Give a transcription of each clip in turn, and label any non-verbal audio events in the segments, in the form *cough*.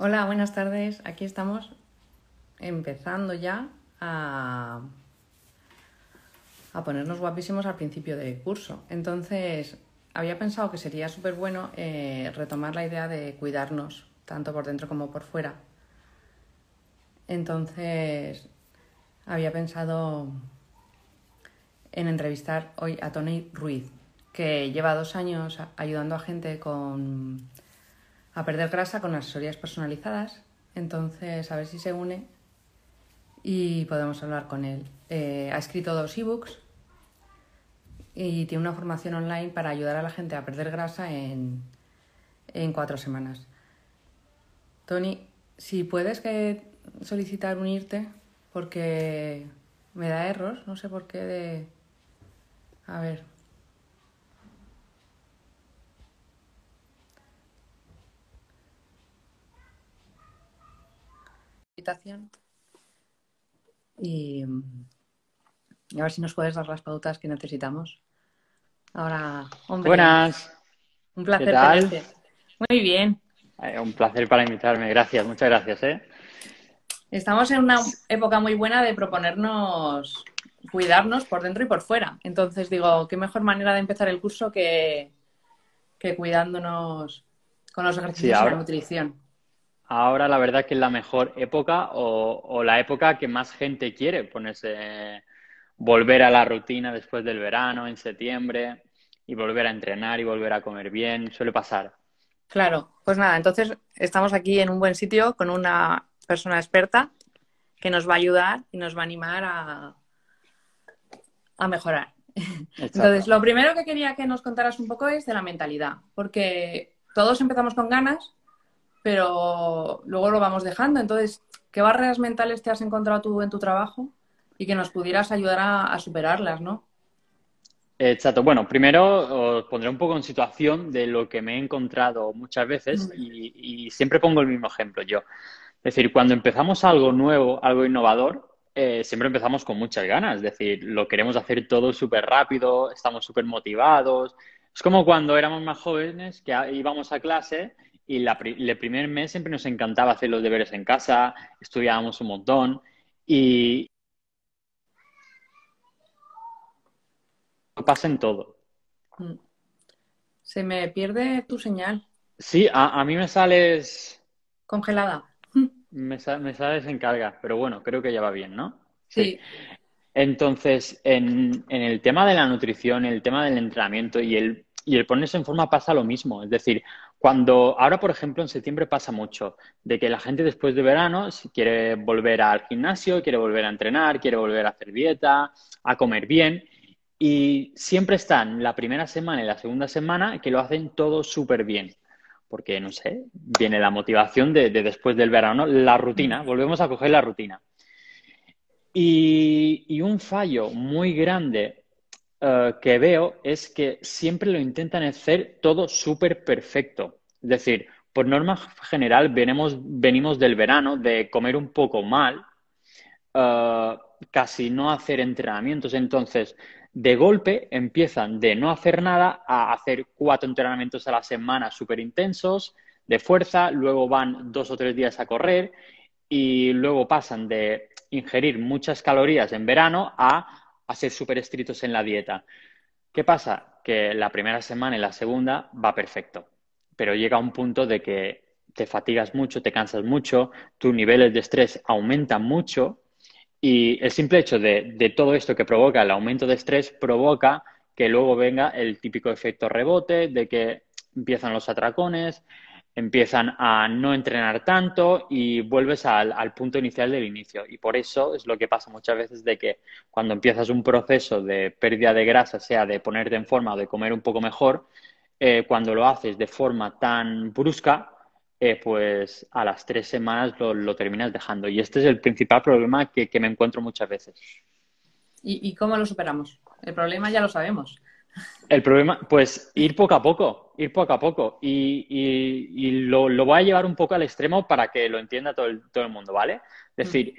Hola, buenas tardes. Aquí estamos empezando ya a, a ponernos guapísimos al principio del curso. Entonces, había pensado que sería súper bueno eh, retomar la idea de cuidarnos, tanto por dentro como por fuera. Entonces, había pensado en entrevistar hoy a Tony Ruiz, que lleva dos años ayudando a gente con, a perder grasa con asesorías personalizadas. Entonces, a ver si se une y podemos hablar con él. Eh, ha escrito dos ebooks y tiene una formación online para ayudar a la gente a perder grasa en, en cuatro semanas. Tony, si puedes que solicitar unirte, porque me da error, no sé por qué de... A ver. Invitación. Y, a ver si nos puedes dar las pautas que necesitamos. Ahora, hombre. Buenas. Un placer ¿Qué tal? tenerte. Muy bien. Eh, un placer para invitarme. Gracias, muchas gracias. ¿eh? Estamos en una época muy buena de proponernos cuidarnos por dentro y por fuera. Entonces digo, qué mejor manera de empezar el curso que, que cuidándonos con los ejercicios Sí, ahora- la nutrición. Ahora la verdad que es la mejor época o, o la época que más gente quiere ponerse, volver a la rutina después del verano, en septiembre, y volver a entrenar y volver a comer bien. Suele pasar. Claro, pues nada, entonces estamos aquí en un buen sitio con una persona experta que nos va a ayudar y nos va a animar a, a mejorar. Entonces, lo primero que quería que nos contaras un poco es de la mentalidad, porque todos empezamos con ganas, pero luego lo vamos dejando. Entonces, ¿qué barreras mentales te has encontrado tú en tu trabajo y que nos pudieras ayudar a, a superarlas, ¿no? Exacto. Bueno, primero os pondré un poco en situación de lo que me he encontrado muchas veces y, y siempre pongo el mismo ejemplo yo. Es decir, cuando empezamos algo nuevo, algo innovador, eh, siempre empezamos con muchas ganas. Es decir, lo queremos hacer todo súper rápido, estamos súper motivados. Es como cuando éramos más jóvenes que íbamos a clase y la el primer mes siempre nos encantaba hacer los deberes en casa, estudiábamos un montón y pasa en todo. Mm. Se me pierde tu señal Sí, a, a mí me sales, congelada. *laughs* me, sa- me sales en carga, pero bueno, creo que ya va bien, ¿no? Sí, Entonces, en, en el tema de la nutrición, el tema del entrenamiento y el, y el ponerse en forma pasa lo mismo. Es decir, cuando ahora, por ejemplo, en septiembre pasa mucho de que la gente después de verano si quiere volver al gimnasio, quiere volver a entrenar, quiere volver a hacer dieta, a comer bien. Y siempre están la primera semana y la segunda semana que lo hacen todo súper bien. Porque, no sé, viene la motivación de, de después del verano, la rutina, volvemos a coger la rutina. Y, y un fallo muy grande eh, que veo es que siempre lo intentan hacer todo súper perfecto. Es decir, por norma general venimos, venimos del verano de comer un poco mal, eh, casi no hacer entrenamientos. Entonces, de golpe empiezan de no hacer nada a hacer cuatro entrenamientos a la semana súper intensos, de fuerza, luego van dos o tres días a correr y luego pasan de ingerir muchas calorías en verano a, a ser súper estrictos en la dieta. ¿Qué pasa? Que la primera semana y la segunda va perfecto, pero llega un punto de que te fatigas mucho, te cansas mucho, tus niveles de estrés aumentan mucho y el simple hecho de, de todo esto que provoca el aumento de estrés provoca que luego venga el típico efecto rebote, de que empiezan los atracones, empiezan a no entrenar tanto y vuelves al, punto inicial del inicio. Y por eso es lo que pasa muchas veces de que cuando empiezas un proceso de pérdida de grasa, sea de ponerte en forma o de comer un poco mejor, eh, cuando lo haces de forma tan brusca, eh, pues a las tres semanas lo, terminas dejando. Y este es el principal problema que, me encuentro muchas veces. ¿Y, y cómo lo superamos? El problema ya lo sabemos. El problema, pues ir poco a poco, ir poco a poco. Y, y- y lo, lo voy a llevar un poco al extremo para que lo entienda todo el, todo el mundo, ¿vale? Es decir,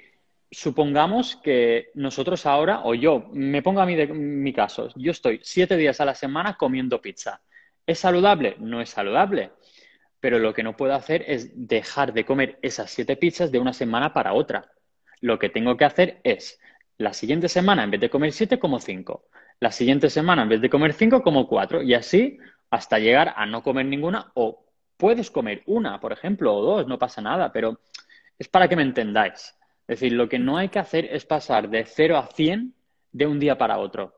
supongamos que nosotros ahora, o yo, me pongo a mí de mi caso, yo estoy siete días a la semana comiendo pizza. ¿Es saludable? No es saludable. pero lo que no puedo hacer es dejar de comer esas siete pizzas de una semana para otra. Lo que tengo que hacer es, la siguiente semana, en vez de comer siete, como cinco. La siguiente semana, en vez de comer cinco, como cuatro. Y así hasta llegar a no comer ninguna o puedes comer una, por ejemplo, o dos, no pasa nada, pero es para que me entendáis. Es decir, lo que no hay que hacer es pasar de 0 a 100 de un día para otro.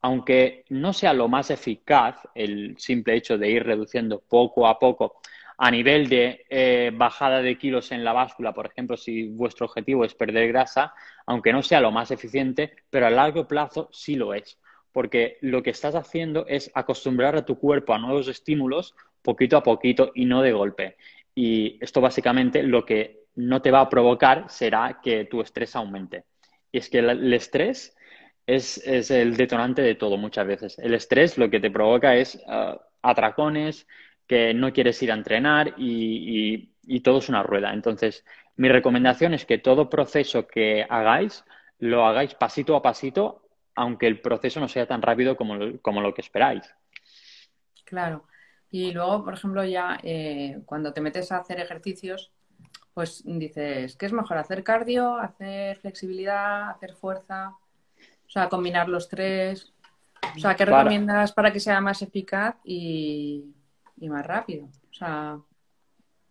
Aunque no sea lo más eficaz el simple hecho de ir reduciendo poco a poco a nivel de eh, bajada de kilos en la báscula, por ejemplo, si vuestro objetivo es perder grasa, aunque no sea lo más eficiente, pero a largo plazo sí lo es. Porque lo que estás haciendo es acostumbrar a tu cuerpo a nuevos estímulos poquito a poquito y no de golpe. Y esto básicamente lo que no te va a provocar será que tu estrés aumente. Y es que el, estrés es, el detonante de todo muchas veces. El estrés lo que te provoca es ah, atracones, que no quieres ir a entrenar y, todo es una rueda. Entonces, mi recomendación es que todo proceso que hagáis lo hagáis pasito a pasito, aunque el proceso no sea tan rápido como, lo que esperáis. Claro. Y luego, por ejemplo, ya eh, cuando te metes a hacer ejercicios, pues dices, ¿qué es mejor? ¿Hacer cardio, hacer flexibilidad, hacer fuerza? O sea, combinar los tres. O sea, ¿qué recomiendas para que sea más eficaz y, y más rápido. O sea...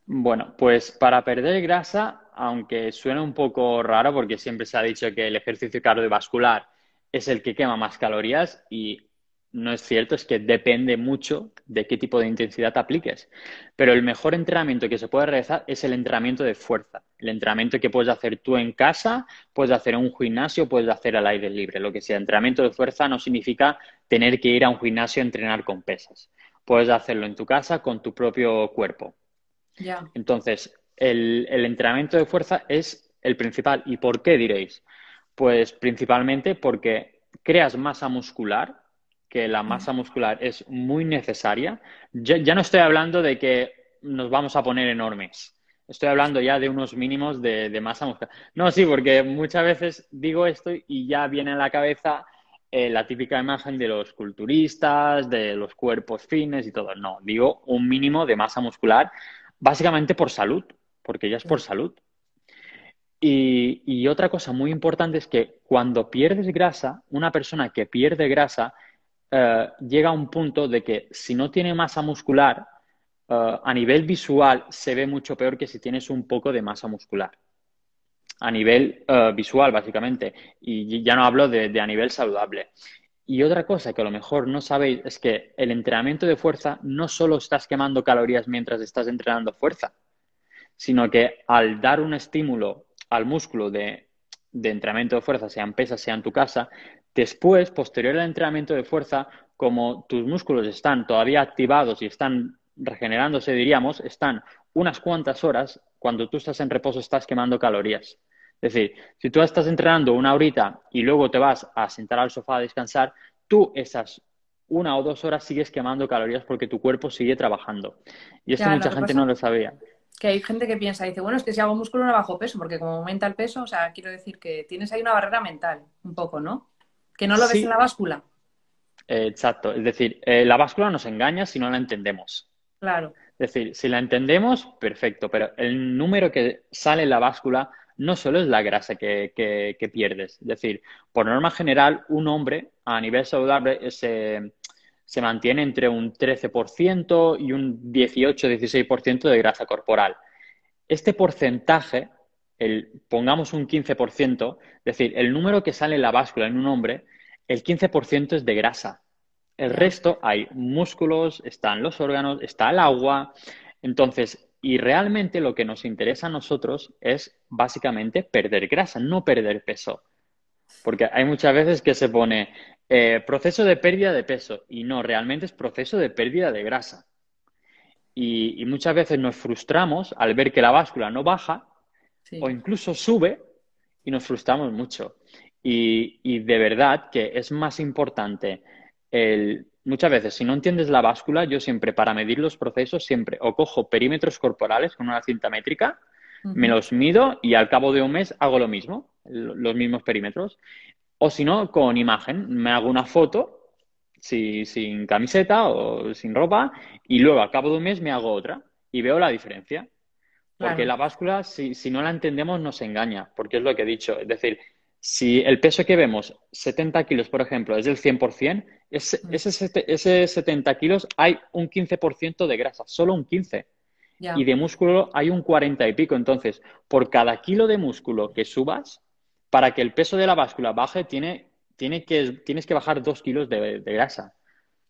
Bueno, pues para perder grasa, aunque suena un poco raro porque siempre se ha dicho que el ejercicio cardiovascular es el que quema más calorías y no es cierto, es que depende mucho de qué tipo de intensidad apliques. Pero el mejor entrenamiento que se puede realizar es el entrenamiento de fuerza. El entrenamiento que puedes hacer tú en casa, puedes hacer en un gimnasio, puedes hacer al aire libre. Lo que sea, entrenamiento de fuerza no significa tener que ir a un gimnasio a entrenar con pesas puedes hacerlo en tu casa con tu propio cuerpo. Entonces, el, entrenamiento de fuerza es el principal. ¿Y por qué diréis? Pues principalmente porque creas masa muscular, que la masa muscular es muy necesaria. Ya, no estoy hablando de que nos vamos a poner enormes. Estoy hablando ya de unos mínimos de, de masa muscular. No, sí, porque muchas veces digo esto y ya viene a la cabeza eh, la típica imagen de los culturistas, de los cuerpos fines y todo. No, digo un mínimo de masa muscular, básicamente por salud, porque ya es por salud. Y, otra cosa muy importante es que cuando pierdes grasa, una persona que pierde grasa eh, llega a un punto de que si no tiene masa muscular, eh, a nivel visual se ve mucho peor que si tienes un poco de masa muscular a nivel eh, visual, básicamente. Y ya no hablo de, a nivel saludable. Y otra cosa que a lo mejor no sabéis es que el entrenamiento de fuerza no solo estás quemando calorías mientras estás entrenando fuerza, sino que al dar un estímulo al músculo de, de entrenamiento de fuerza, sea en pesas, sea en tu casa, después, posterior al entrenamiento de fuerza, como tus músculos están todavía activados y están regenerándose, diríamos, están unas cuantas horas, cuando tú estás en reposo estás quemando calorías. Es decir, si tú estás entrenando una horita y luego te vas a sentar al sofá a descansar, tú esas una o dos horas sigues quemando calorías porque tu cuerpo sigue trabajando. Y esto mucha gente no lo sabía. Que hay gente que piensa, dice, bueno, es que si hago músculo no bajo peso, porque como aumenta el peso, o sea, quiero decir que tienes ahí una barrera mental, un poco, ¿no? Que no lo ves en la báscula. exacto, es decir, eh, la báscula nos engaña si no la entendemos. Claro. Es decir, si la entendemos, perfecto, pero el número que sale en la báscula no solo es la grasa que, pierdes. Es decir, por norma general, un hombre a nivel saludable se, se mantiene entre un 13% y un 18-16% de grasa corporal. Este porcentaje, el, pongamos un 15%, es decir, el número que sale en la báscula en un hombre, el 15% es de grasa. El resto hay músculos, están los órganos, está el agua. Entonces, y realmente lo que nos interesa a nosotros es básicamente perder grasa, no perder peso. Porque hay muchas veces que se pone eh, proceso de pérdida de peso y no, realmente es proceso de pérdida de grasa. Y, muchas veces nos frustramos al ver que la báscula no baja o incluso sube y nos frustramos mucho. Y, y de verdad que es más importante el muchas veces, si no entiendes la báscula, yo siempre para medir los procesos, siempre o cojo perímetros corporales con una cinta métrica, me los mido y al cabo de un mes hago lo mismo, los mismos perímetros. O si no, con imagen, me hago una foto sin camiseta o sin ropa y luego al cabo de un mes me hago otra y veo la diferencia. Porque la báscula, si, si, no la entendemos, nos engaña, porque es lo que he dicho. Es decir, si el peso que vemos, 70 kilos, por ejemplo, es del 100%, ese, mm. ese, ese 70 kilos hay un 15% de grasa, solo un 15%. Y de músculo hay un 40 y pico. Entonces, por cada kilo de músculo que subas, para que el peso de la báscula baje, tiene, tiene que, tienes que bajar dos kilos de, grasa.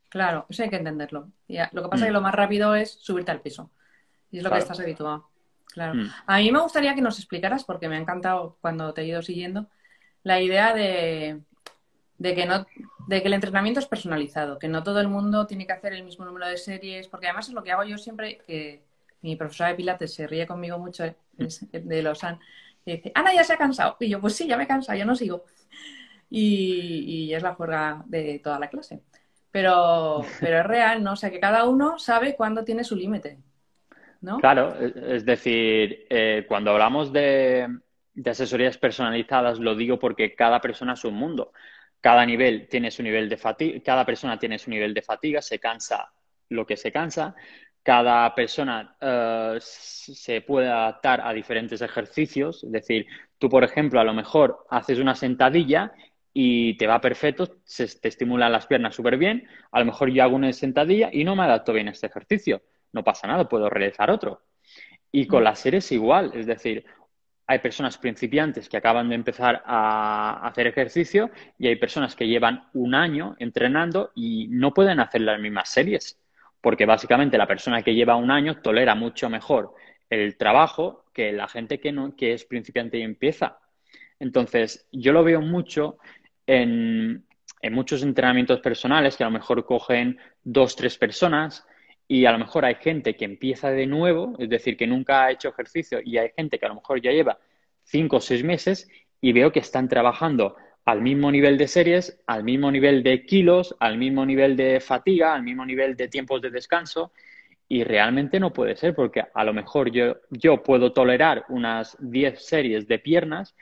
Claro, eso hay que entenderlo. lo que pasa es que mm. lo más rápido es subirte al peso. Y es lo que estás habituado. Claro. Mm. A mí me gustaría que nos explicaras, porque me ha encantado cuando te he ido siguiendo, la idea de, que no, de que el entrenamiento es personalizado, que no todo el mundo tiene que hacer el mismo número de series, porque además es lo que hago yo siempre, que mi profesora de Pilates se ríe conmigo mucho *laughs* de Lausanne, y dice, Ana ya se ha cansado. Y yo, pues sí, ya me he cansado, yo no sigo. Y, es la juerga de toda la clase. Pero, pero es real, ¿no? O sea, que cada uno sabe cuándo tiene su límite, ¿no? Claro, es decir, eh, cuando hablamos de, de asesorías personalizadas lo digo porque cada persona es un mundo. Cada nivel tiene su nivel de fatiga, cada persona tiene su nivel de fatiga, se cansa lo que se cansa. Cada persona eh, se puede adaptar a diferentes ejercicios. Es decir, tú, por ejemplo, a lo mejor haces una sentadilla y te va perfecto, se te estimulan las piernas súper bien. A lo mejor yo hago una sentadilla y no me adapto bien a este ejercicio. No pasa nada, puedo realizar otro. Y con mm. las series igual, es decir, hay personas principiantes que acaban de empezar a hacer ejercicio y hay personas que llevan un año entrenando y no pueden hacer las mismas series, porque básicamente la persona que lleva un año tolera mucho mejor el trabajo que la gente que, no, que es principiante y empieza. Entonces, yo lo veo mucho en, en muchos entrenamientos personales que a lo mejor cogen dos, tres personas y a lo mejor hay gente que empieza de nuevo, es decir, que nunca ha hecho ejercicio y hay gente que a lo mejor ya lleva cinco o seis meses y veo que están trabajando al mismo nivel de series, al mismo nivel de kilos, al mismo nivel de fatiga, al mismo nivel de tiempos de descanso y realmente no puede ser porque a lo mejor yo, yo puedo tolerar unas 10 series de piernas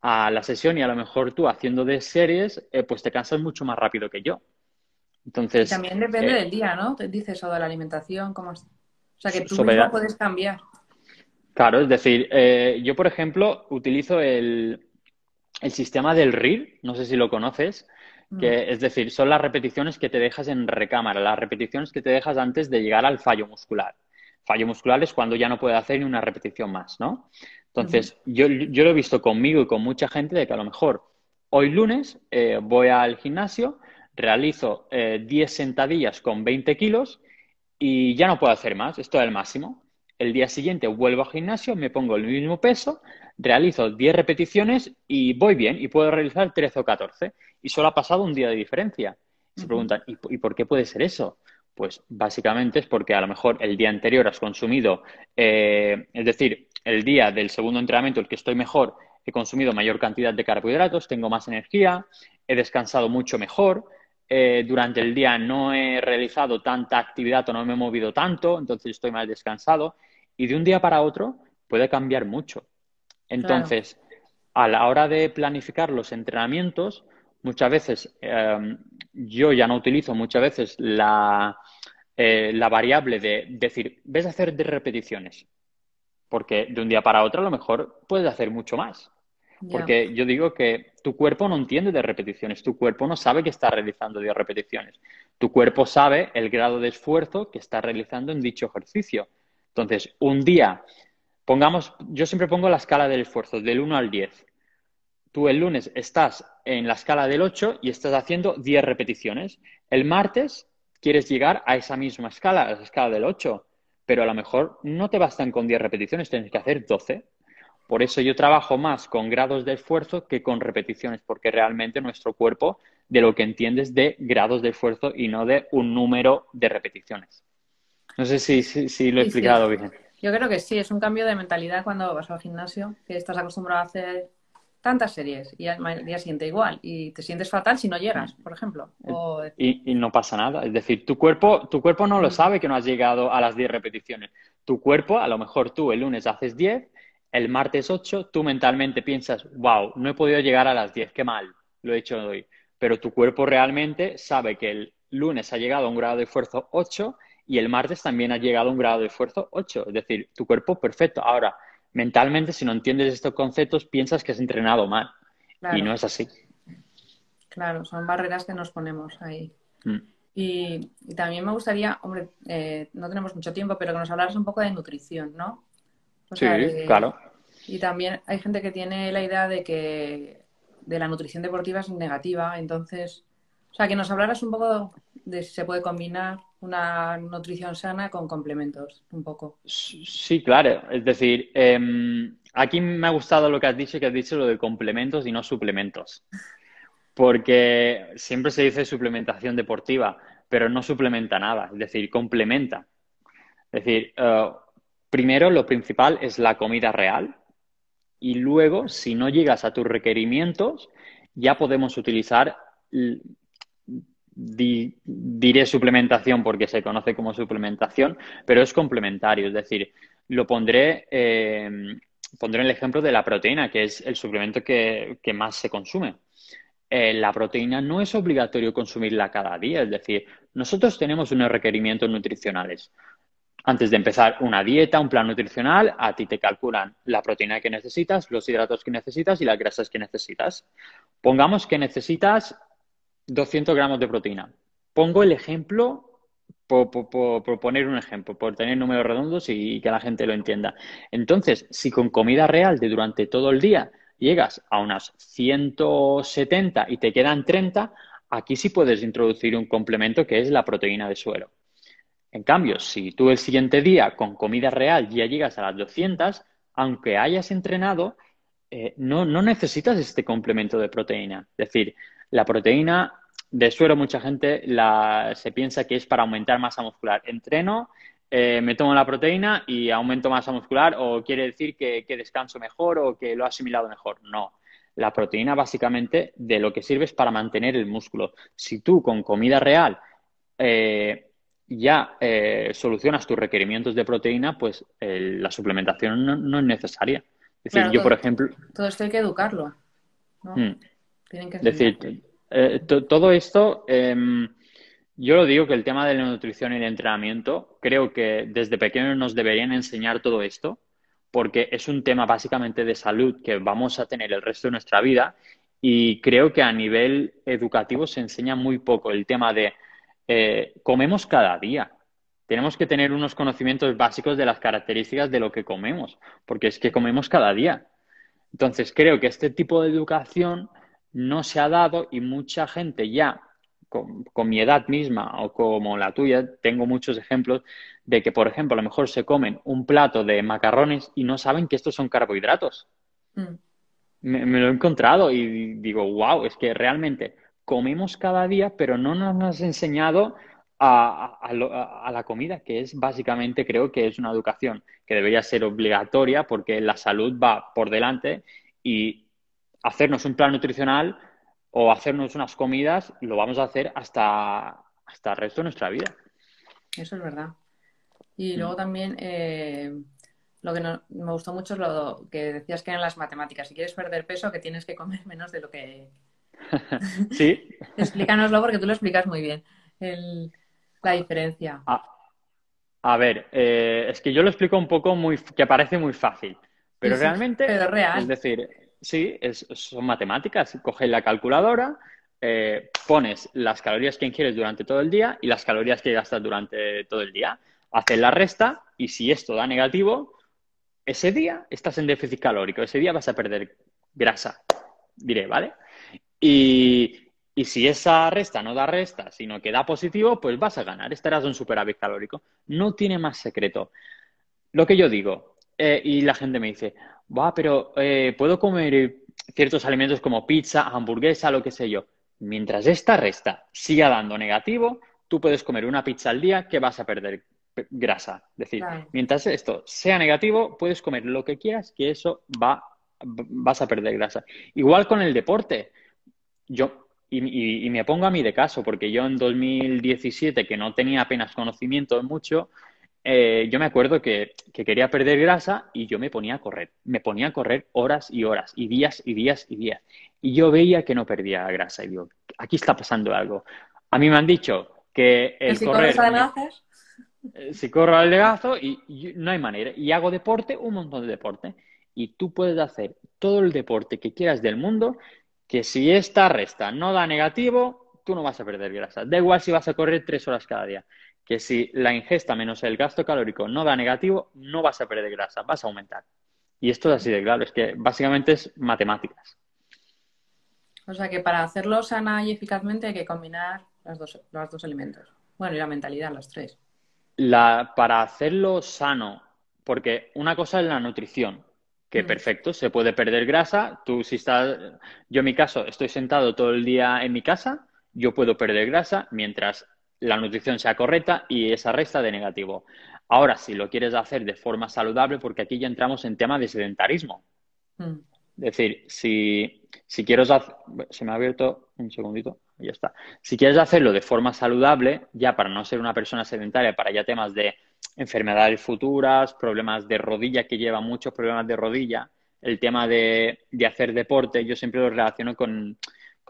a la sesión y a lo mejor tú haciendo de series eh, pues te cansas mucho más rápido que yo. Entonces, también depende eh, del día, ¿no? Te dices eso de la alimentación, cómo... O sea, que tú mismo puedes cambiar. Claro, es decir, eh, yo, por ejemplo, utilizo el, el sistema del RIR, no sé si lo conoces, que mm. es decir, son las repeticiones que te dejas en recámara, las repeticiones que te dejas antes de llegar al fallo muscular. Fallo muscular es cuando ya no puede hacer ni una repetición más, ¿no? Entonces, yo, yo, lo he visto conmigo y con mucha gente de que a lo mejor hoy lunes eh, voy al gimnasio, realizo 10 eh, sentadillas con 20 kilos y ya no puedo hacer más, esto es el máximo. El día siguiente vuelvo al gimnasio, me pongo el mismo peso, realizo 10 repeticiones y voy bien y puedo realizar 13 o 14. Y solo ha pasado un día de diferencia. Se preguntan, ¿y, por qué puede ser eso? Pues básicamente es porque a lo mejor el día anterior has consumido, eh, es decir, el día del segundo entrenamiento, el que estoy mejor, he consumido mayor cantidad de carbohidratos, tengo más energía, he descansado mucho mejor, eh, durante el día no he realizado tanta actividad o no me he movido tanto, entonces estoy más descansado. Y de un día para otro puede cambiar mucho. Entonces, a la hora de planificar los entrenamientos, muchas veces em, yo ya no utilizo muchas veces la, eh, la variable de decir, ves a hacer de repeticiones, porque de un día para otro a lo mejor puedes hacer mucho más. Porque yo digo que tu cuerpo no entiende de repeticiones, tu cuerpo no sabe que está realizando 10 repeticiones. Tu cuerpo sabe el grado de esfuerzo que está realizando en dicho ejercicio. Entonces, un día, pongamos, yo siempre pongo la escala del esfuerzo, del 1 al 10. Tú el lunes estás en la escala del 8 y estás haciendo 10 repeticiones. El martes quieres llegar a esa misma escala, a la escala del 8, pero a lo mejor no te bastan con 10 repeticiones, tienes que hacer 12 por eso yo trabajo más con grados de esfuerzo que con repeticiones, porque realmente nuestro cuerpo de lo que entiende es de grados de esfuerzo y no de un número de repeticiones. No sé si, lo he explicado bien. Yo creo que sí, es un cambio de mentalidad cuando vas al gimnasio, que estás acostumbrado a hacer tantas series y al día siguiente igual y te sientes fatal si no llegas, por ejemplo. Y, y, no pasa nada. Es decir, tu cuerpo, tu cuerpo no lo mm. sabe que no has llegado a las 10 repeticiones. Tu cuerpo, a lo mejor tú el lunes haces 10 el martes 8 tú mentalmente piensas, wow, no he podido llegar a las 10, qué mal, lo he hecho hoy. Pero tu cuerpo realmente sabe que el lunes ha llegado a un grado de esfuerzo 8 y el martes también has llegado a un grado de esfuerzo 8, es decir, tu cuerpo perfecto. Ahora, mentalmente, si no entiendes estos conceptos, piensas que has entrenado mal y no es así. Claro, son barreras que nos ponemos ahí. Mm. Y, también me gustaría, hombre, eh, no tenemos mucho tiempo, pero que nos hablaras un poco de nutrición, ¿no? sí, claro. Y también hay gente que tiene la idea de que de la nutrición deportiva es negativa, entonces, o sea, que nos hablaras un poco de si se puede combinar una nutrición sana con complementos, un poco. Sí, claro. Es decir, em, aquí me ha gustado lo que has dicho, que has dicho lo de complementos y no suplementos. Porque siempre se dice suplementación deportiva, pero no suplementa nada, es decir, complementa. Es decir, eh, primero lo principal es la comida real, y luego, si no llegas a tus requerimientos, ya podemos utilizar, diré suplementación porque se conoce como suplementación, pero es complementario, es decir, lo pondré, eh, pondré el ejemplo de la proteína, que es el suplemento que, más se consume. Eh, la proteína no es obligatorio consumirla cada día, es decir, nosotros tenemos unos requerimientos nutricionales antes de empezar una dieta, un plan nutricional, a ti te calculan la proteína que necesitas, los hidratos que necesitas y las grasas que necesitas. Pongamos que necesitas 200 gramos de proteína. Pongo el ejemplo por, poner un ejemplo, por tener números redondos y, que la gente lo entienda. Entonces, si con comida real de durante todo el día llegas a unas 170 y te quedan 30, aquí sí puedes introducir un complemento que es la proteína de suelo. En cambio, si tú el siguiente día con comida real ya llegas a las 200, aunque hayas entrenado, eh, no, necesitas este complemento de proteína. Es decir, la proteína de suero mucha gente se piensa que es para aumentar masa muscular. Entreno, eh, me tomo la proteína y aumento masa muscular o quiere decir que, descanso mejor o que lo he asimilado mejor. No. La proteína básicamente de lo que sirve es para mantener el músculo. Si tú con comida real eh, ya eh, solucionas tus requerimientos de proteína, pues la suplementación no, es necesaria. Es decir, yo, por ejemplo. Todo esto hay que educarlo. ¿no? Mm. Tienen que decir, eh, todo esto, em, yo lo digo que el tema de la nutrición y el entrenamiento, creo que desde pequeños nos deberían enseñar todo esto, porque es un tema básicamente de salud que vamos a tener el resto de nuestra vida. Y creo que a nivel educativo se enseña muy poco el tema de eh, comemos cada día. Tenemos que tener unos conocimientos básicos de las características de lo que comemos, porque es que comemos cada día. Entonces, creo que este tipo de educación no se ha dado y mucha gente ya, con, mi edad misma o como la tuya, tengo muchos ejemplos de que, por ejemplo, a lo mejor se comen un plato de macarrones y no saben que estos son carbohidratos. Mm. me, lo he encontrado y digo, wow, es que realmente comemos cada día, pero no nos has enseñado a, la comida, que es básicamente, creo que es una educación que debería ser obligatoria porque la salud va por delante y hacernos un plan nutricional o hacernos unas comidas lo vamos a hacer hasta, hasta el resto de nuestra vida. Eso es verdad. Y mm. luego también eh, lo que me gustó mucho es lo que decías que eran las matemáticas. Si quieres perder peso, que tienes que comer menos de lo que *laughs* sí. *laughs* Explícanoslo porque tú lo explicas muy bien, la diferencia. A, ver, eh, es que yo lo explico un poco muy, que parece muy fácil, pero realmente... Es decir, sí, son matemáticas. Coges la calculadora, eh, pones las calorías que ingieres durante todo el día y las calorías que gastas durante todo el día. Haces la resta y si esto da negativo, ese día estás en déficit calórico, ese día vas a perder grasa, diré, ¿vale? Y, si esa resta no da resta, sino que da positivo, pues vas a ganar. Estarás en superávit calórico. No tiene más secreto. Lo que yo digo, eh, y la gente me dice, va, pero eh, puedo comer ciertos alimentos como pizza, hamburguesa, lo que sé yo. Mientras esta resta siga dando negativo, tú puedes comer una pizza al día que vas a perder grasa. Es decir, mientras esto sea negativo, puedes comer lo que quieras, que eso va, vas a perder grasa. Igual con el deporte yo, y, me pongo a mí de caso, porque yo en 2017, que no tenía apenas conocimiento de mucho, eh, yo me acuerdo que, quería perder grasa y yo me ponía a correr. Me ponía a correr horas y horas, y días y días y días. Y yo veía que no perdía grasa. Y digo, aquí está pasando algo. A mí me han dicho que el si correr... Corres Eh, si corro al legazo y, no hay manera. Y hago deporte, un montón de deporte. Y tú puedes hacer todo el deporte que quieras del mundo, que si esta resta no da negativo, tú no vas a perder grasa. Da igual si vas a correr tres horas cada día. Que si la ingesta menos el gasto calórico no da negativo, no vas a perder grasa, vas a aumentar. Y esto es así de claro, es que básicamente es matemáticas. O sea que para hacerlo sana y eficazmente hay que combinar las dos, los dos alimentos. Bueno, y la mentalidad, los tres. La, para hacerlo sano, porque una cosa es la nutrición, que mm. perfecto, se puede perder grasa. Tú si estás, yo en mi caso estoy sentado todo el día en mi casa, yo puedo perder grasa mientras la nutrición sea correcta y esa resta de negativo. Ahora, si lo quieres hacer de forma saludable, porque aquí ya entramos en tema de sedentarismo. Mm. Es decir, si, si quiero hacer, se me ha abierto un segundito, ya está. Si quieres hacerlo de forma saludable, ya para no ser una persona sedentaria, para ya temas de enfermedades futuras, problemas de rodilla, que lleva muchos problemas de rodilla, el tema de, hacer deporte, yo siempre lo relaciono con,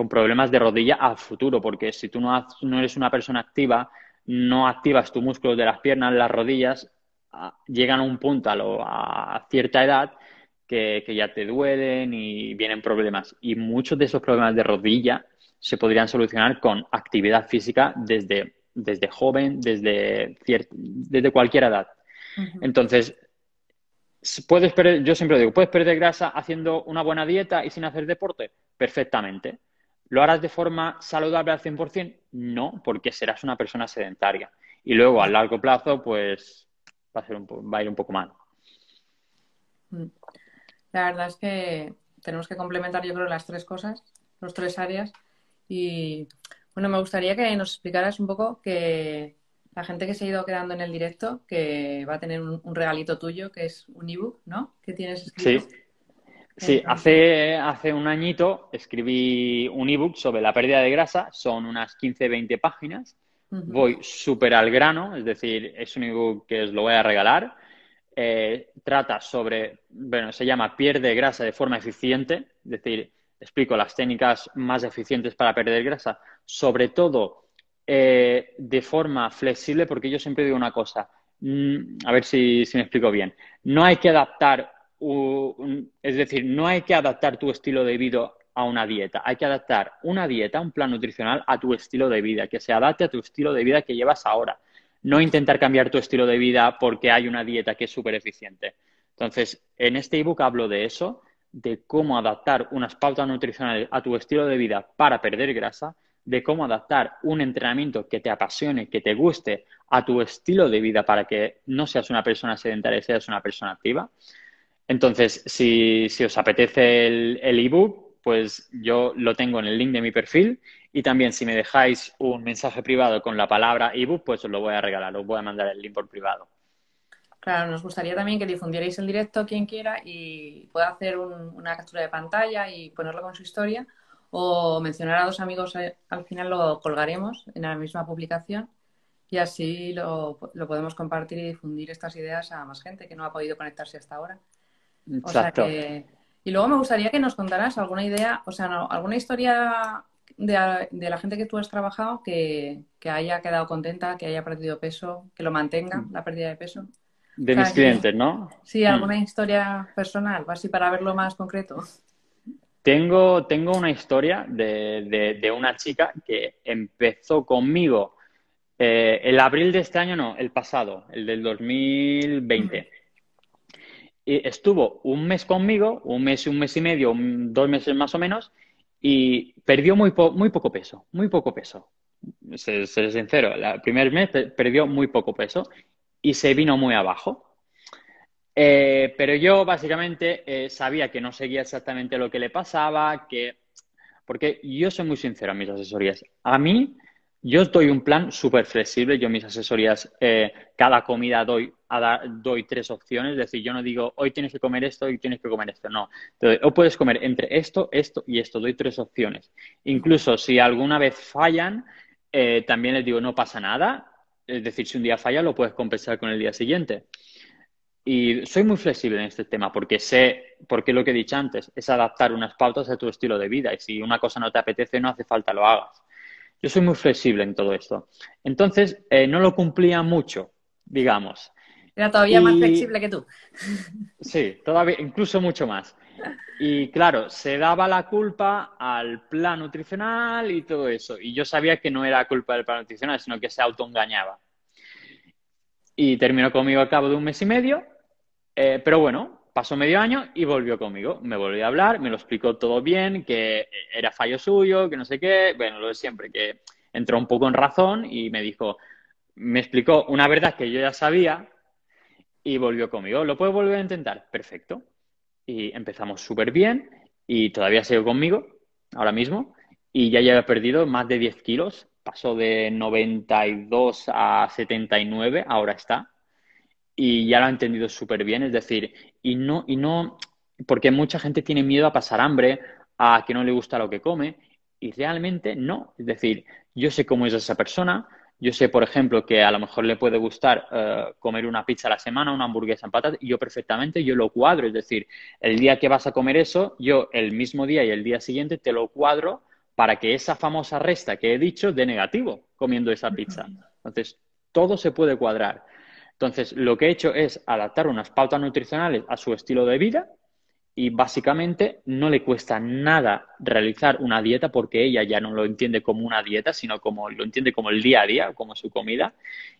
problemas de rodilla a futuro, porque si tú no, no eres una persona activa, no activas tus músculos de las piernas, las rodillas, llegan a un punto a, a cierta edad que, que, ya te duelen y vienen problemas. Y muchos de esos problemas de rodilla se podrían solucionar con actividad física desde, desde joven, desde, desde cualquier edad. Entonces, puedes perder, yo siempre digo, ¿puedes perder grasa haciendo una buena dieta y sin hacer deporte? Perfectamente. ¿Lo harás de forma saludable al 100%? No, porque serás una persona sedentaria. Y luego, a largo plazo, pues va a, ser un, va a ir un poco mal. Mm. La verdad es que tenemos que complementar, yo creo, las tres cosas, las tres áreas. Y bueno, me gustaría que nos explicaras un poco que la gente que se ha ido quedando en el directo, que va a tener un, regalito tuyo, que es un ebook, ¿no? Que tienes escrito. Sí. Sí, hace, hace un añito escribí un ebook sobre la pérdida de grasa, son unas 15-20 páginas. Voy súper al grano, es decir, es un ebook que os lo voy a regalar. Eh, trata sobre, bueno, se llama Pierde grasa de forma eficiente, es decir, explico las técnicas más eficientes para perder grasa, sobre todo eh, de forma flexible, porque yo siempre digo una cosa, mm, a ver si, me explico bien, no hay que adaptar, es decir, no hay que adaptar tu estilo de vida a una dieta, hay que adaptar una dieta, un plan nutricional a tu estilo de vida, que se adapte a tu estilo de vida que llevas ahora. No intentar cambiar tu estilo de vida porque hay una dieta que es súper eficiente. Entonces, en este ebook hablo de eso, de cómo adaptar unas pautas nutricionales a tu estilo de vida para perder grasa, de cómo adaptar un entrenamiento que te apasione, que te guste a tu estilo de vida para que no seas una persona sedentaria, seas una persona activa. Entonces, si, os apetece el ebook, pues yo lo tengo en el link de mi perfil y también si me dejáis un mensaje privado con la palabra ebook, pues os lo voy a regalar, os voy a mandar el link por privado. Claro, nos gustaría también que difundierais el directo quien quiera y pueda hacer una captura de pantalla y ponerlo con su historia o mencionar a dos amigos, eh, al final lo colgaremos en la misma publicación y así lo, podemos compartir y difundir estas ideas a más gente que no ha podido conectarse hasta ahora. Exacto. Y luego me gustaría que nos contaras alguna idea, o sea, alguna historia de, la gente que tú has trabajado que, que, haya quedado contenta, que haya perdido peso, que lo mantenga, mm. la pérdida de peso. De mis clientes, ¿no? Sí, alguna mm. historia personal, así para verlo más concreto. Tengo, tengo una historia de, de, una chica que empezó conmigo eh, el abril de este año, no, el pasado, el del 2020. Y estuvo un mes conmigo, un mes, un mes y medio, dos meses más o menos, y perdió muy, muy poco peso, muy poco peso. Ser, ser sincero, el primer mes perdió muy poco peso y se vino muy abajo. Eh, pero yo básicamente eh, sabía que no seguía exactamente lo que le pasaba, que... Porque yo soy muy sincero en mis asesorías. A mí, yo doy un plan súper flexible. Yo mis asesorías, eh, cada comida doy, doy tres opciones. Es decir, yo no digo, hoy tienes que comer esto y tienes que comer esto. No. o puedes comer entre esto, esto y esto. Doy tres opciones. Incluso si alguna vez fallan, también les digo, no pasa nada es decir, si un día falla, lo puedes compensar con el día siguiente. Y soy muy flexible en este tema porque sé, porque lo que he dicho antes, es adaptar unas pautas a tu estilo de vida. Y si una cosa no te apetece, no hace falta lo hagas. Yo soy muy flexible en todo esto. Entonces, eh, no lo cumplía mucho. digamos. Era todavía más flexible que tú. *laughs* Sí, todavía, incluso mucho más. Y claro, se daba la culpa al plan nutricional y todo eso. Y yo sabía que no era culpa del plan nutricional, sino que se autoengañaba. Y terminó conmigo al cabo de un mes y medio. Eh, pero bueno, pasó medio año y volvió conmigo. Me volvió a hablar, me lo explicó todo bien, que era fallo suyo, que no sé qué. Bueno, lo de siempre, que entró un poco en razón y me dijo, me explicó una verdad que yo ya sabía, y volvió conmigo. ¿Lo puedo volver a intentar? Perfecto. Y empezamos súper bien y todavía sigue conmigo ahora mismo y ya lleva perdido más de 10 kilos. Pasó de 92 a 79, ahora está. Y ya lo ha entendido súper bien, es decir, y no, y no, porque mucha gente tiene miedo a pasar hambre, a que no le gusta lo que come, y realmente no. Es decir, yo sé cómo es esa persona, yo sé, por ejemplo, que a lo mejor le puede gustar eh, comer una pizza a la semana, una hamburguesa en patatas, y yo perfectamente, yo lo cuadro. Es decir, el día que vas a comer eso, yo el mismo día y el día siguiente te lo cuadro para que esa famosa resta que he dicho dé negativo comiendo esa pizza. Entonces, todo se puede cuadrar. Entonces, lo que he hecho es adaptar unas pautas nutricionales a su estilo de vida y básicamente no le cuesta nada realizar una dieta porque ella ya no lo entiende como una dieta, sino como lo entiende como el día a día, como su comida.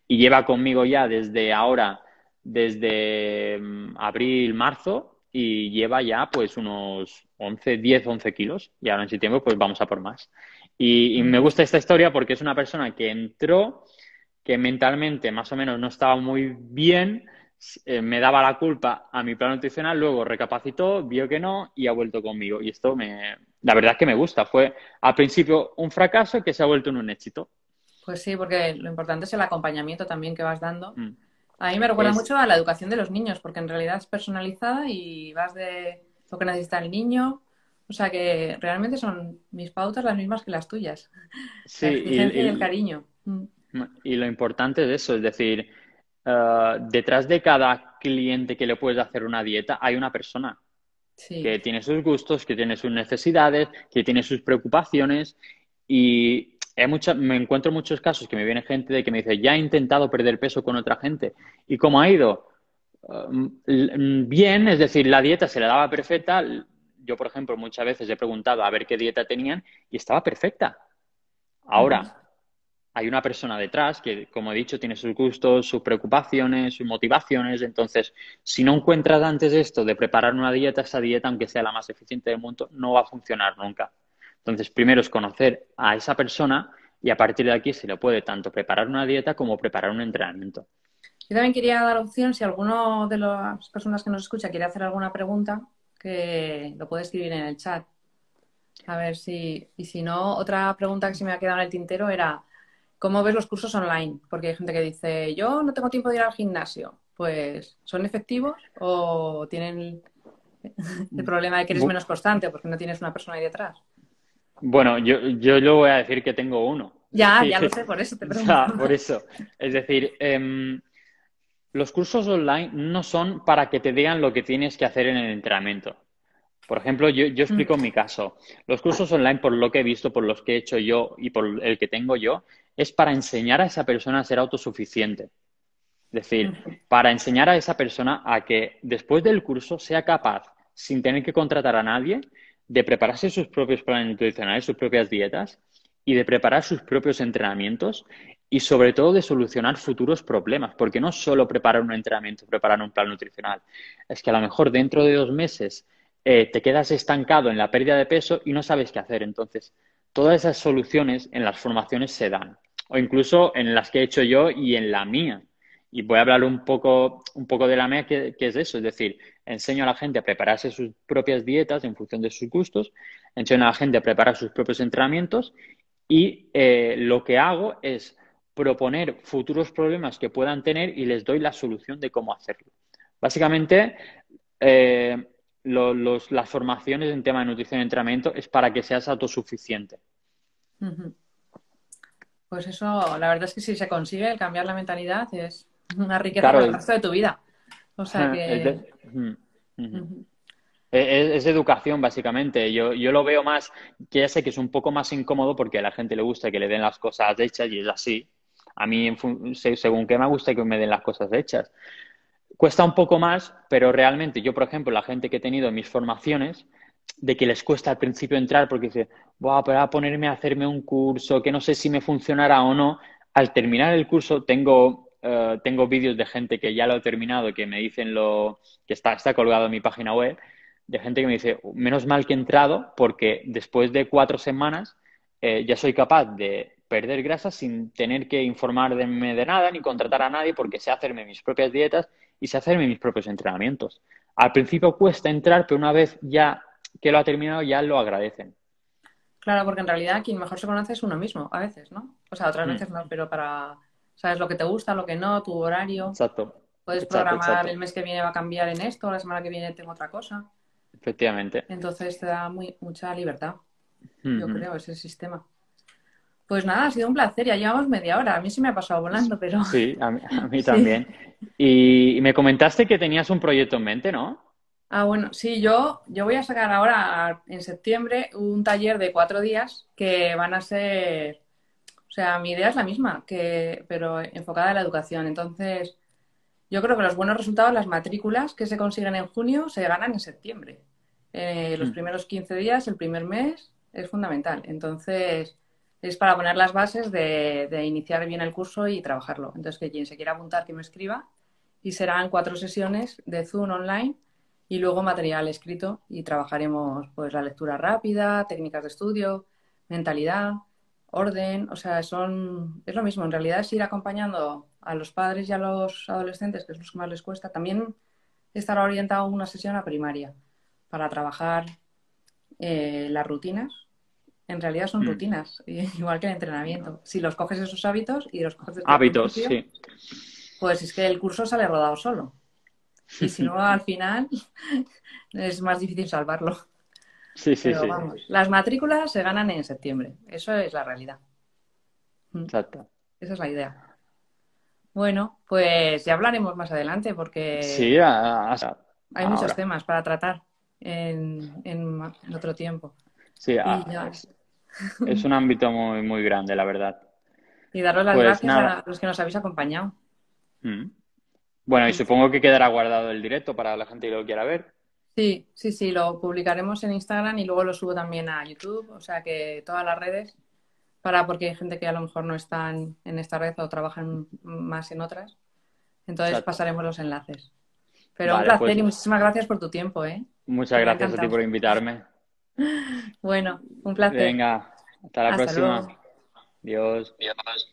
Y lleva conmigo ya desde ahora, desde mm, abril, marzo, y lleva ya pues unos 11, 10, 11 kilos. Y ahora en ese tiempo pues vamos a por más. Y me gusta esta historia porque es una persona que entró, que mentalmente más o menos no estaba muy bien, eh, me daba la culpa a mi plan nutricional, luego recapacitó, vio que no y ha vuelto conmigo. Y esto me, la verdad es que me gusta. Fue al principio un fracaso que se ha vuelto en un éxito. Pues sí, porque lo importante es el acompañamiento también que vas dando. Mm. A mí me recuerda mucho a la educación de los niños, porque en realidad es personalizada y vas de lo que necesita el niño. O sea que realmente son mis pautas las mismas que las tuyas. Sí, y, el cariño. Mm. Y lo importante de eso, es decir, eh, detrás de cada cliente que le puedes hacer una dieta hay una persona que tiene sus gustos, que tiene sus necesidades, que tiene sus preocupaciones y me encuentro muchos casos que me viene gente de que me dice, ya he intentado perder peso con otra gente. ¿Y cómo ha ido? Eh, bien, es decir, la dieta se le daba perfecta. Yo, por ejemplo, muchas veces he preguntado a ver qué dieta tenían y estaba perfecta. Ahora, hay una persona detrás que, como he dicho, tiene sus gustos, sus preocupaciones, sus motivaciones. Entonces, si no encuentras antes esto de preparar una dieta, esa dieta, aunque sea la más eficiente del mundo, no va a funcionar nunca. Entonces, primero es conocer a esa persona y a partir de aquí se le puede tanto preparar una dieta como preparar un entrenamiento. Yo también quería dar opción, si alguno de las personas que nos escucha quiere hacer alguna pregunta, que lo puede escribir en el chat. A ver si, y si no, otra pregunta que se me ha quedado en el tintero era, ¿Cómo ves los cursos online? Porque hay gente que dice, yo no tengo tiempo de ir al gimnasio. Pues, ¿son efectivos o tienen el *laughs* problema de que eres menos constante porque no tienes una persona ahí detrás? Bueno, yo, yo lo voy a decir que tengo uno. Ya, ya lo sé, por eso te *laughs* pregunto. por eso. Es decir, em, los cursos online no son para que te digan lo que tienes que hacer en el entrenamiento. Por ejemplo, yo, yo explico mm. mi caso. Los cursos online, por lo que he visto, por los que he hecho yo y por el que tengo yo, es para enseñar a esa persona a ser autosuficiente. Es decir, para enseñar a esa persona a que después del curso sea capaz, sin tener que contratar a nadie, de prepararse sus propios planes nutricionales, sus propias dietas y de preparar sus propios entrenamientos y sobre todo de solucionar futuros problemas, porque no solo preparar un entrenamiento, preparar un plan nutricional, es que a lo mejor dentro de dos meses eh, te quedas estancado en la pérdida de peso y no sabes qué hacer. Entonces, todas esas soluciones en las formaciones se dan, o incluso en las que he hecho yo y en la mía. Y voy a hablar un poco, un poco de la mía, que, es eso, es decir, enseño a la gente a prepararse sus propias dietas en función de sus gustos, enseño a la gente a preparar sus propios entrenamientos y eh, lo que hago es proponer futuros problemas que puedan tener y les doy la solución de cómo hacerlo. Básicamente, eh, las formaciones en tema de nutrición y entrenamiento es para que seas autosuficiente. Pues eso, la verdad es que si se consigue cambiar la mentalidad es una riqueza para el resto de tu vida. O sea *laughs* que... Es, educación, básicamente. Yo, yo lo veo más, que ya sé que es un poco más incómodo porque a la gente le gusta que le den las cosas hechas y es así. A mí, según qué me gusta que me den las cosas hechas. Cuesta un poco más, pero realmente yo, por ejemplo, la gente que he tenido en mis formaciones, de que les cuesta al principio entrar porque dice, voy a ponerme a hacerme un curso que no sé si me funcionará o no. Al terminar el curso tengo, eh, tengo vídeos de gente que ya lo ha terminado que me dicen lo que está, está colgado en mi página web, de gente que me dice, menos mal que he entrado porque después de cuatro semanas eh, ya soy capaz de perder grasa sin tener que informarme de nada ni contratar a nadie porque sé hacerme mis propias dietas y sé hacerme mis propios entrenamientos. Al principio cuesta entrar, pero una vez ya que lo ha terminado ya lo agradecen. Claro, porque en realidad quien mejor se conoce es uno mismo, a veces, ¿no? O sea, otras mm. veces no, pero para, sabes lo que te gusta, lo que no, tu horario. Exacto. Puedes programar el mes que viene va a cambiar en esto, la semana que viene tengo otra cosa. Efectivamente. Entonces te da muy, mucha libertad, yo creo, ese sistema. Pues nada, ha sido un placer, ya llevamos media hora. A mí sí me ha pasado volando, pero... Sí, a mí, *laughs* también. Y, me comentaste que tenías un proyecto en mente, ¿no? Ah, bueno, sí, yo, yo voy a sacar ahora en septiembre un taller de cuatro días que van a ser... O sea, mi idea es la misma, que, pero enfocada en la educación. Entonces, yo creo que los buenos resultados, las matrículas que se consiguen en junio, se ganan en septiembre. Eh, los mm. primeros 15 días, el primer mes, es fundamental. Entonces, es para poner las bases de, iniciar bien el curso y trabajarlo. Entonces, que quien se quiera apuntar, que me escriba. Y serán cuatro sesiones de Zoom online y luego material escrito y trabajaremos pues la lectura rápida, técnicas de estudio, mentalidad, orden, o sea, son es lo mismo, en realidad es ir acompañando a los padres y a los adolescentes, que es lo que más les cuesta, también estará orientado una sesión a primaria para trabajar eh, las rutinas en realidad son mm. rutinas, *laughs* igual que el entrenamiento. Si los coges esos hábitos y los coges Hábitos, sí. Pues es que el curso sale rodado solo. Y si *laughs* no, al final *laughs* es más difícil salvarlo. Sí, sí, sí. Vamos, las matrículas se ganan en septiembre. Eso es la realidad. Mm. Exacto. Esa es la idea. Bueno, pues ya hablaremos más adelante porque sí, hay muchos temas para tratar en otro tiempo. Sí, ah, es, un ámbito muy, muy grande, la verdad. Y daros las pues gracias a los que nos habéis acompañado. Mm. Bueno, y supongo que quedará guardado el directo para la gente que lo quiera ver. Sí, sí, sí, lo publicaremos en Instagram y luego lo subo también a YouTube, o sea que todas las redes, para porque hay gente que a lo mejor no están en esta red o trabajan más en otras. Entonces pasaremos los enlaces. Pero un placer pues y muchísimas gracias por tu tiempo, ¿eh? Muchas gracias a ti por invitarme. Bueno, un placer. Venga, hasta la próxima. Dios. Dios.